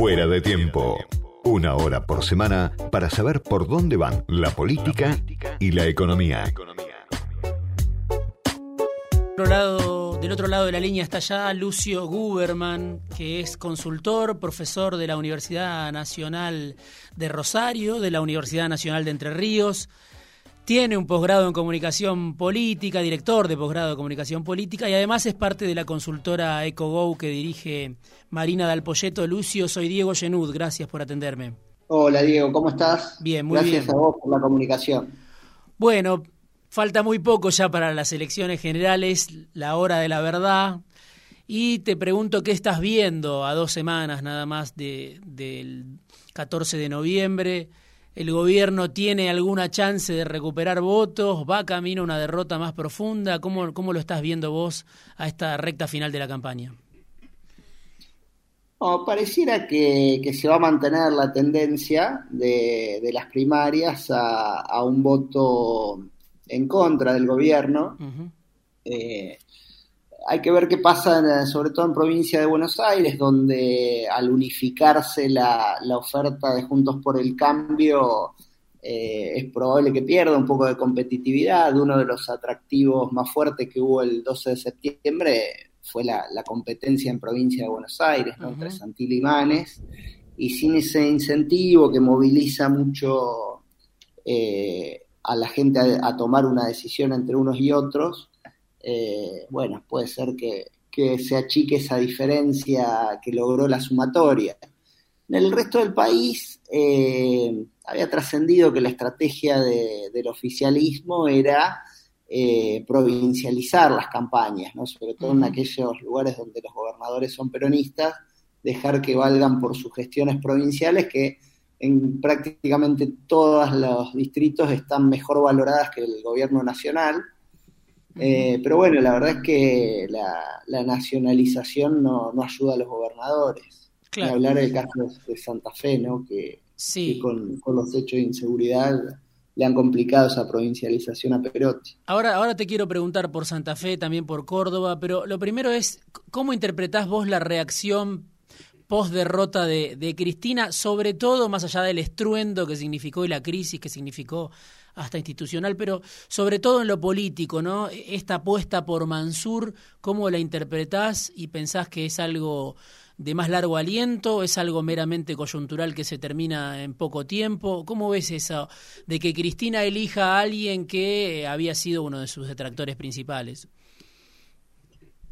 Fuera de tiempo. Una hora por semana para saber por dónde van la política y la economía. del otro lado de la línea está ya Lucio Guberman, que es consultor, profesor de la Universidad Nacional de Rosario, de la Universidad Nacional de Entre Ríos. Tiene un posgrado en comunicación política, director de posgrado de comunicación política y además es parte de la consultora EcoGo que dirige Marina Dalpolleto. Lucio, soy Diego Genud, gracias por atenderme. Hola Diego, ¿cómo estás? Bien, muy bien. Gracias a vos por la comunicación. Bueno, falta muy poco ya para las elecciones generales, la hora de la verdad. Y te pregunto qué estás viendo a dos semanas nada más del 14 de noviembre el gobierno tiene alguna chance de recuperar votos, va camino a una derrota más profunda. ¿Cómo, cómo lo estás viendo vos a esta recta final de la campaña? pareciera que, se va a mantener la tendencia de, las primarias a, un voto en contra del gobierno hay que ver qué pasa, sobre todo en provincia de Buenos Aires, donde al unificarse la, oferta de Juntos por el Cambio, eh, es probable que pierda un poco de competitividad. Uno de los atractivos más fuertes que hubo el 12 de septiembre fue la, competencia en provincia de Buenos Aires, entre Santil y Manes, y sin ese incentivo que moviliza mucho eh, a la gente a tomar una decisión entre unos y otros, eh, bueno, puede ser que, se achique esa diferencia que logró la sumatoria. En el resto del país eh, había trascendido que la estrategia del oficialismo era eh, provincializar las campañas, ¿no? sobre todo en aquellos lugares donde los gobernadores son peronistas, dejar que valgan por sus gestiones provinciales que en prácticamente todos los distritos están mejor valoradas que el gobierno nacional eh, pero bueno, la verdad es que la, nacionalización no, ayuda a los gobernadores. Claro. hablar del caso de Santa Fe, ¿no? Que, con, los hechos de inseguridad le han complicado esa provincialización a Perotti. Ahora, ahora te quiero preguntar por Santa Fe, también por Córdoba, pero lo primero es, ¿cómo interpretás vos la reacción post derrota de, de Cristina, sobre todo más allá del estruendo que significó y la crisis que significó hasta institucional, pero sobre todo en lo político, ¿no? Esta apuesta por Mansur, ¿cómo la interpretás y pensás que es algo de más largo aliento, es algo meramente coyuntural que se termina en poco tiempo? ¿Cómo ves eso de que Cristina elija a alguien que había sido uno de sus detractores principales?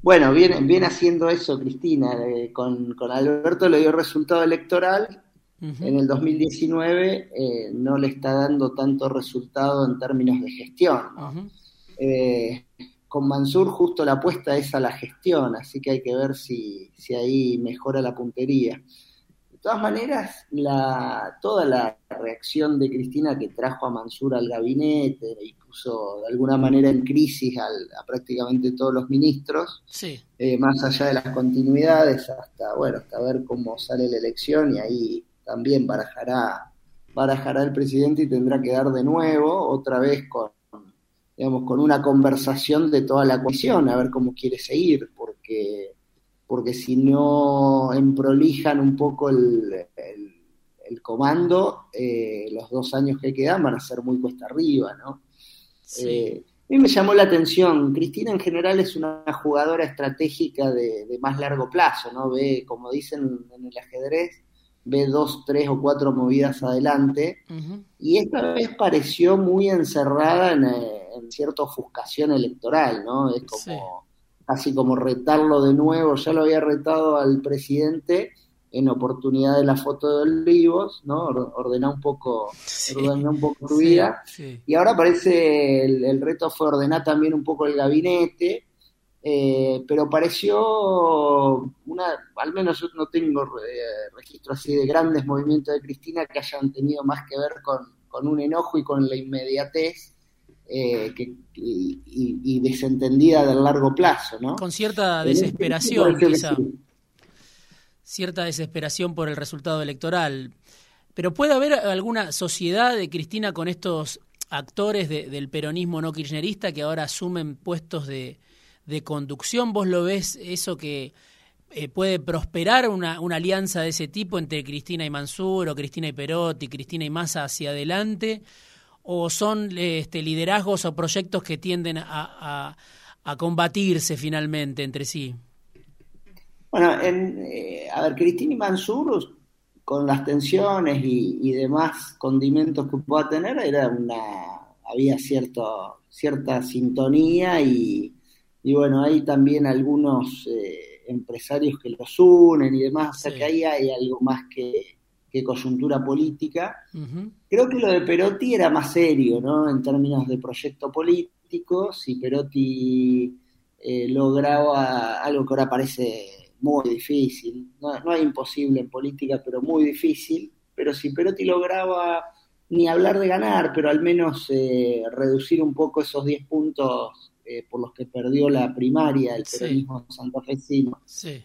Bueno, viene, viene haciendo eso Cristina, eh, con Alberto le dio resultado electoral en el 2019 eh, no le está dando tanto resultado en términos de gestión. Eh, con Mansur justo la apuesta es a la gestión, así que hay que ver si, si ahí mejora la puntería. De todas maneras, la, toda la reacción de Cristina que trajo a Mansur al gabinete y puso de alguna manera en crisis a prácticamente todos los ministros, eh, más allá de las continuidades, hasta bueno, hasta ver cómo sale la elección y ahí también barajará, barajará el presidente y tendrá que dar de nuevo, otra vez con, digamos, con una conversación de toda la coalición, a ver cómo quiere seguir, porque, porque si no emprolijan un poco el, el, comando, eh, los dos años que quedan van a ser muy cuesta arriba, ¿no? Eh, a mí me llamó la atención, Cristina en general es una jugadora estratégica de, de más largo plazo, ¿no? Ve, como dicen en el ajedrez, ve dos, tres o cuatro movidas adelante, y esta vez pareció muy encerrada en, eh, cierta ofuscación electoral, ¿no? Es como casi como retarlo de nuevo, ya lo había retado al presidente en oportunidad de la foto de Olivos, ¿no? Ordenar un poco, un poco tu vida, y ahora parece el, el reto fue ordenar también un poco el gabinete, eh, pero pareció una, al menos yo no tengo eh, registro así de grandes movimientos de Cristina que hayan tenido más que ver con, un enojo y con la inmediatez eh, y, desentendida del largo plazo, ¿no? Con cierta desesperación, quizá. Cierta desesperación por el resultado electoral. Pero puede haber alguna sociedad de Cristina con estos actores del peronismo no kirchnerista que ahora asumen puestos de, de conducción, vos lo ves eso que eh, puede prosperar una, una, alianza de ese tipo entre Cristina y Mansur o Cristina y Perotti, Cristina y Massa hacia adelante? ¿O son este, liderazgos o proyectos que tienden a, a, combatirse finalmente entre sí? Bueno, en, eh, a ver, Cristina y Mansur, con las tensiones y, y, demás condimentos que pueda tener, era una había cierto, cierta sintonía y, y bueno, hay también algunos eh, empresarios que los unen y demás, o sea que ahí hay algo más que, coyuntura política. Creo que lo de Perotti era más serio, ¿no? En términos de proyecto político, si Perotti eh, lograba algo que ahora parece muy difícil, no, no es imposible en política, pero muy difícil, pero si Perotti lograba ni hablar de ganar, pero al menos eh, reducir un poco esos 10 puntos eh, por los que perdió la primaria el peronismo santafesino,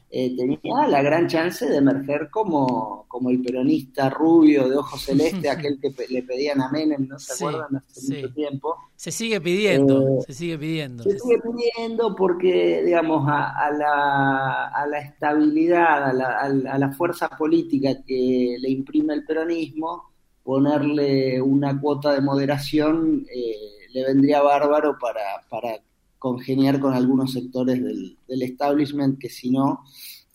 eh, tenía la gran chance de emerger como, como el peronista rubio de ojos celeste, aquel que le pedían a Menem, ¿no se acuerdan? Hace mucho tiempo. Se sigue pidiendo, se sigue pidiendo. Se sigue pidiendo porque, digamos, a, la, a la, estabilidad, a la, a la fuerza política que le imprime el peronismo, ponerle una cuota de moderación eh, le vendría bárbaro para, para congeniar con algunos sectores del, establishment que si no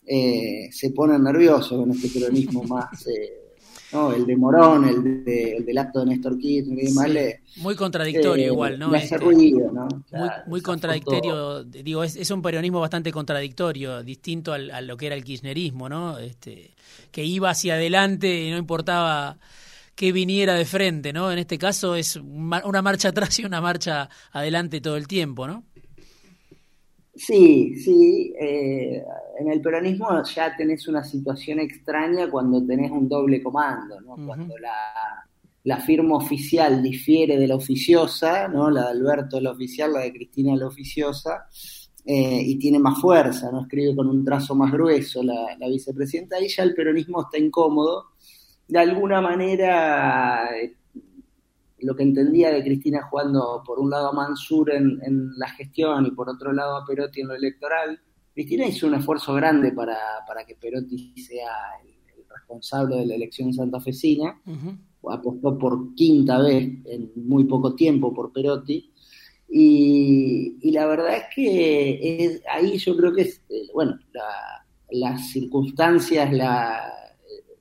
eh, se ponen nerviosos con este peronismo más, eh, ¿no? el de Morón, el, del acto de Néstor Kirchner muy contradictorio igual, ¿no? Este, ruido, ¿no? muy, contradictorio, digo, es, es, un peronismo bastante contradictorio, distinto al, a lo que era el kirchnerismo, ¿no? Este, que iba hacia adelante y no importaba que viniera de frente, ¿no? En este caso es una marcha atrás y una marcha adelante todo el tiempo, ¿no? Sí, sí. Eh, en el peronismo ya tenés una situación extraña cuando tenés un doble comando, ¿no? Cuando la, firma oficial difiere de la oficiosa, ¿no? La de Alberto la oficial, la de Cristina la oficiosa, eh, y tiene más fuerza, ¿no? Escribe con un trazo más grueso la, la vicepresidenta, ahí ya el peronismo está incómodo de alguna manera eh, lo que entendía de Cristina jugando por un lado a Mansur en, la gestión y por otro lado a Perotti en lo electoral, Cristina hizo un esfuerzo grande para, que Perotti sea el, responsable de la elección santafesina, apostó por quinta vez en muy poco tiempo por Perotti, y, la verdad es que ahí yo creo que es, eh, bueno, las circunstancias, la,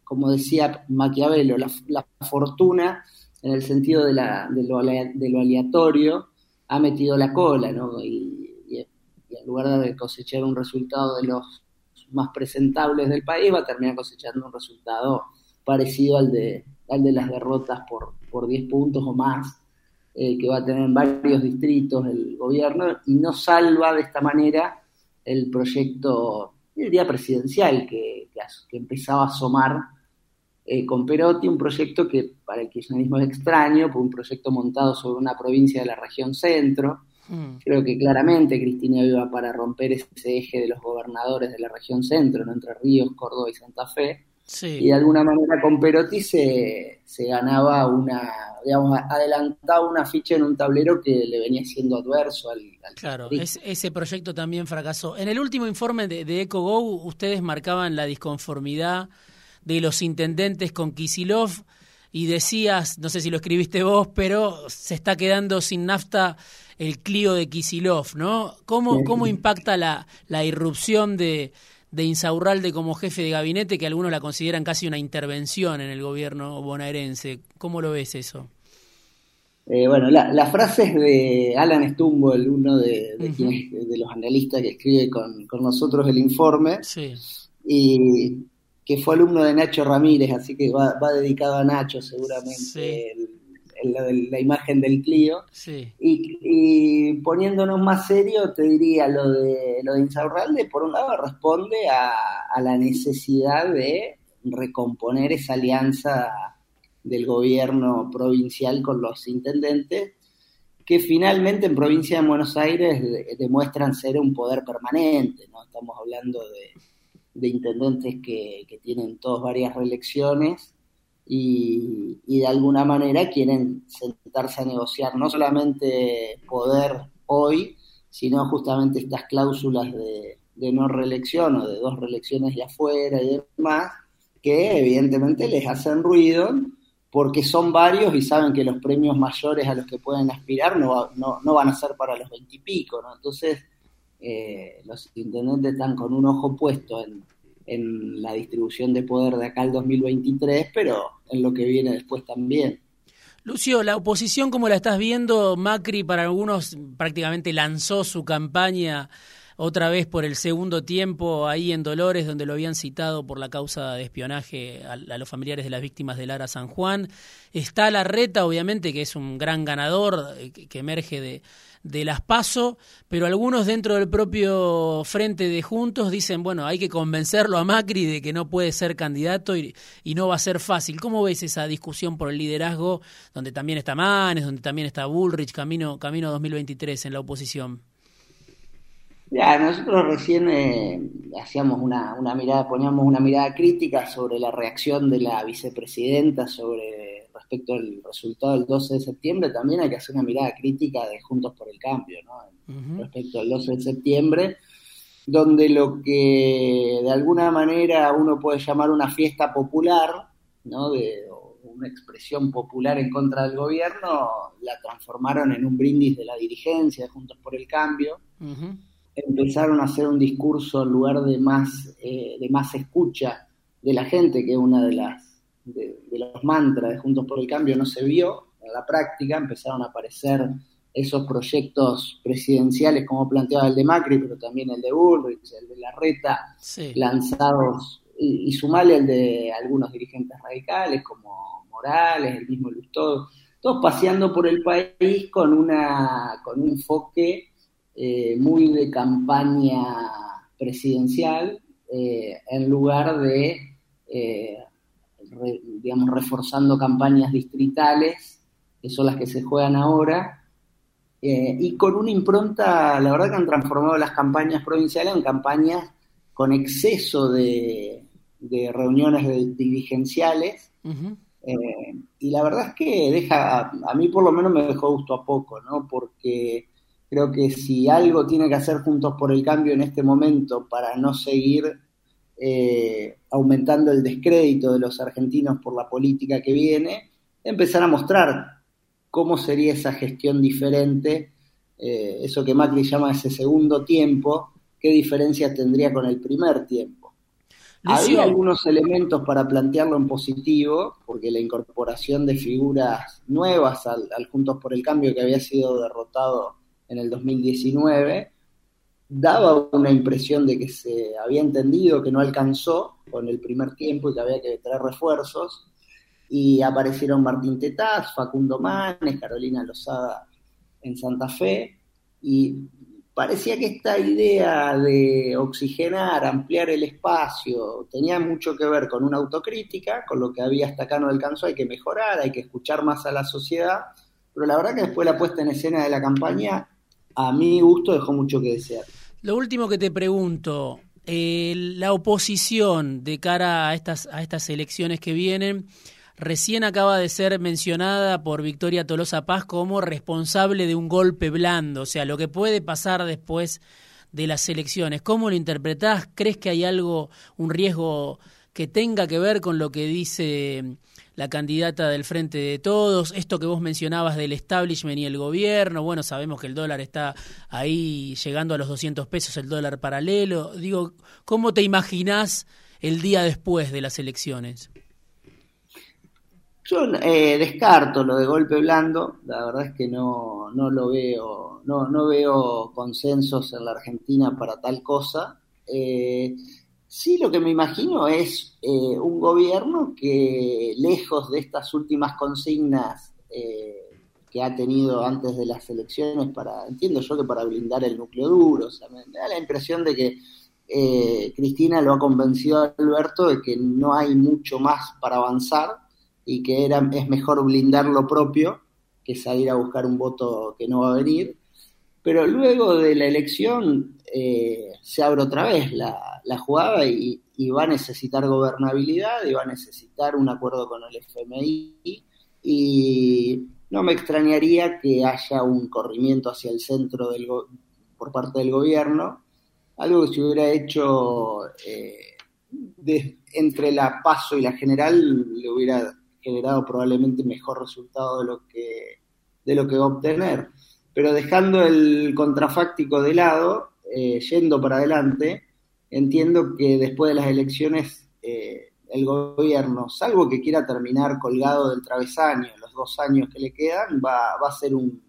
como decía Maquiavelo, la, fortuna, en el sentido de, la, de, lo, aleatorio, ha metido la cola, ¿no? Y, en lugar de cosechar un resultado de los más presentables del país, va a terminar cosechando un resultado parecido al de, al de las derrotas por, por 10 puntos o más eh, que va a tener en varios distritos el gobierno y no salva de esta manera el proyecto, el día presidencial que, que empezaba a asomar eh, con Perotti, un proyecto que para el kirchnerismo es extraño, fue un proyecto montado sobre una provincia de la región centro. Mm. Creo que claramente Cristina iba para romper ese eje de los gobernadores de la región centro, Entre Ríos, Córdoba y Santa Fe. Y de alguna manera con Perotti se, ganaba una, digamos, adelantaba una ficha en un tablero que le venía siendo adverso al... claro, ese proyecto también fracasó. En el último informe de, de EcoGo, ustedes marcaban la disconformidad de los intendentes con Kisilov y decías, no sé si lo escribiste vos, pero se está quedando sin nafta el Clio de Kisilov, ¿no? ¿Cómo, cómo impacta la, la irrupción de, de Insaurralde como jefe de gabinete, que algunos la consideran casi una intervención en el gobierno bonaerense? ¿Cómo lo ves eso? Eh, bueno, la, la, frase es de Alan Stumble, uno de, de, los analistas que escribe con, con nosotros el informe. Sí. Y que fue alumno de Nacho Ramírez, así que va, dedicado a Nacho seguramente la, imagen del Clio. Y, poniéndonos más serio, te diría lo de lo de Insaurralde, por un lado responde a, la necesidad de recomponer esa alianza del gobierno provincial con los intendentes, que finalmente en provincia de Buenos Aires demuestran ser un poder permanente, ¿no? Estamos hablando de de intendentes que, tienen todas varias reelecciones y, de alguna manera quieren sentarse a negociar no solamente poder hoy, sino justamente estas cláusulas de, de no reelección o de dos reelecciones de afuera y demás, que evidentemente les hacen ruido porque son varios y saben que los premios mayores a los que pueden aspirar no, no, van a ser para los veintipico, ¿no? Entonces, eh, los intendentes están con un ojo puesto en, la distribución de poder de acá al 2023, pero en lo que viene después también. Lucio, la oposición, como la estás viendo, Macri para algunos prácticamente lanzó su campaña otra vez por el segundo tiempo ahí en Dolores, donde lo habían citado por la causa de espionaje a, los familiares de las víctimas de Lara San Juan. Está la reta, obviamente, que es un gran ganador, eh, que, emerge de, de las PASO, pero algunos dentro del propio frente de Juntos dicen, bueno, hay que convencerlo a Macri de que no puede ser candidato y, y, no va a ser fácil. ¿Cómo ves esa discusión por el liderazgo, donde también está Manes, donde también está Bullrich, camino, camino 2023 en la oposición? Ya, nosotros recién eh, hacíamos una, una, mirada, poníamos una mirada crítica sobre la reacción de la vicepresidenta sobre respecto al resultado del 12 de septiembre. También hay que hacer una mirada crítica de Juntos por el Cambio, ¿no? Respecto al 12 de septiembre, donde lo que de alguna manera uno puede llamar una fiesta popular, ¿no? De, una expresión popular en contra del gobierno, la transformaron en un brindis de la dirigencia de Juntos por el Cambio empezaron a hacer un discurso en lugar de más, eh, de más escucha de la gente, que es una de las de, los mantras de Juntos por el Cambio, no se vio en la práctica, empezaron a aparecer esos proyectos presidenciales como planteaba el de Macri, pero también el de Bullrich, el de Larreta, lanzados, y, y sumale el de algunos dirigentes radicales como Morales, el mismo Lustó, todos paseando por el país con, una, con un enfoque eh, muy de campaña presidencial eh, en lugar de, eh, digamos, reforzando campañas distritales, que son las que se juegan ahora, y con una impronta, la verdad que han transformado las campañas provinciales en campañas con exceso de, reuniones dirigenciales. y la verdad es que deja, a mí por lo menos me dejó gusto a poco, ¿no? Porque Creo que si algo tiene que hacer Juntos por el Cambio en este momento para no seguir eh, aumentando el descrédito de los argentinos por la política que viene, empezar a mostrar cómo sería esa gestión diferente, eh, eso que Macri llama ese segundo tiempo, qué diferencia tendría con el primer tiempo. Había algunos elementos para plantearlo en positivo, porque la incorporación de figuras nuevas al Juntos por el Cambio que había sido derrotado en el 2019, daba una impresión de que se había entendido que no alcanzó con el primer tiempo y que había que traer refuerzos, y aparecieron Martín Tetaz, Facundo Manes, Carolina Lozada en Santa Fe, y parecía que esta idea de oxigenar, ampliar el espacio, tenía mucho que ver con una autocrítica, con lo que había hasta acá no alcanzó, hay que mejorar, hay que escuchar más a la sociedad, pero la verdad que después la puesta en escena de la campaña a mi gusto dejó mucho que desear. Lo último que te pregunto, la oposición de cara a estas, a estas elecciones que vienen, recién acaba de ser mencionada por Victoria Tolosa Paz como responsable de un golpe blando, o sea, lo que puede pasar después de las elecciones. ¿Cómo lo interpretás? ¿Crees que hay algo, un riesgo que tenga que ver con lo que dice la candidata del Frente de Todos, esto que vos mencionabas del establishment y el gobierno, bueno, sabemos que el dólar está ahí llegando a los 200 pesos, el dólar paralelo. Digo, ¿cómo te imaginás el día después de las elecciones? Yo eh, descarto lo de golpe blando, la verdad es que no, no lo veo, no, no veo consensos en la Argentina para tal cosa. Eh, Sí, lo que me imagino es eh, un gobierno que, lejos de estas últimas consignas eh, que ha tenido antes de las elecciones, para entiendo yo que para blindar el núcleo duro, o sea, me, da la impresión de que eh, Cristina lo ha convencido a Alberto de que no hay mucho más para avanzar y que era, es mejor blindar lo propio que salir a buscar un voto que no va a venir. Pero luego de la elección eh, se abre otra vez la, jugada y, va a necesitar gobernabilidad y va a necesitar un acuerdo con el FMI y no me extrañaría que haya un corrimiento hacia el centro del por parte del gobierno algo que se hubiera hecho eh, entre la paso y la general le hubiera generado probablemente mejor resultado de lo que, de lo que va a obtener. Pero dejando el contrafáctico de lado, eh, yendo para adelante, entiendo que después de las elecciones eh, el gobierno, salvo que quiera terminar colgado del travesaño los dos años que le quedan, va, va a ser un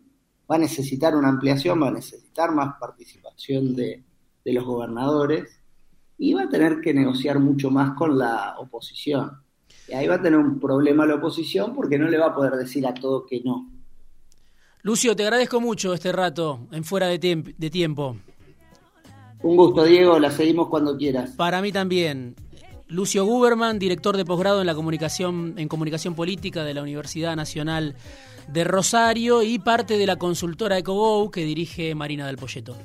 va a necesitar una ampliación, va a necesitar más participación de, de los gobernadores y va a tener que negociar mucho más con la oposición. Y ahí va a tener un problema la oposición porque no le va a poder decir a todo que no. Lucio, te agradezco mucho este rato en fuera de, de tiempo. Un gusto, Diego, la seguimos cuando quieras. Para mí también. Lucio Guberman, director de posgrado en la comunicación en comunicación política de la Universidad Nacional de Rosario y parte de la consultora EcoGo que dirige Marina del Polleto.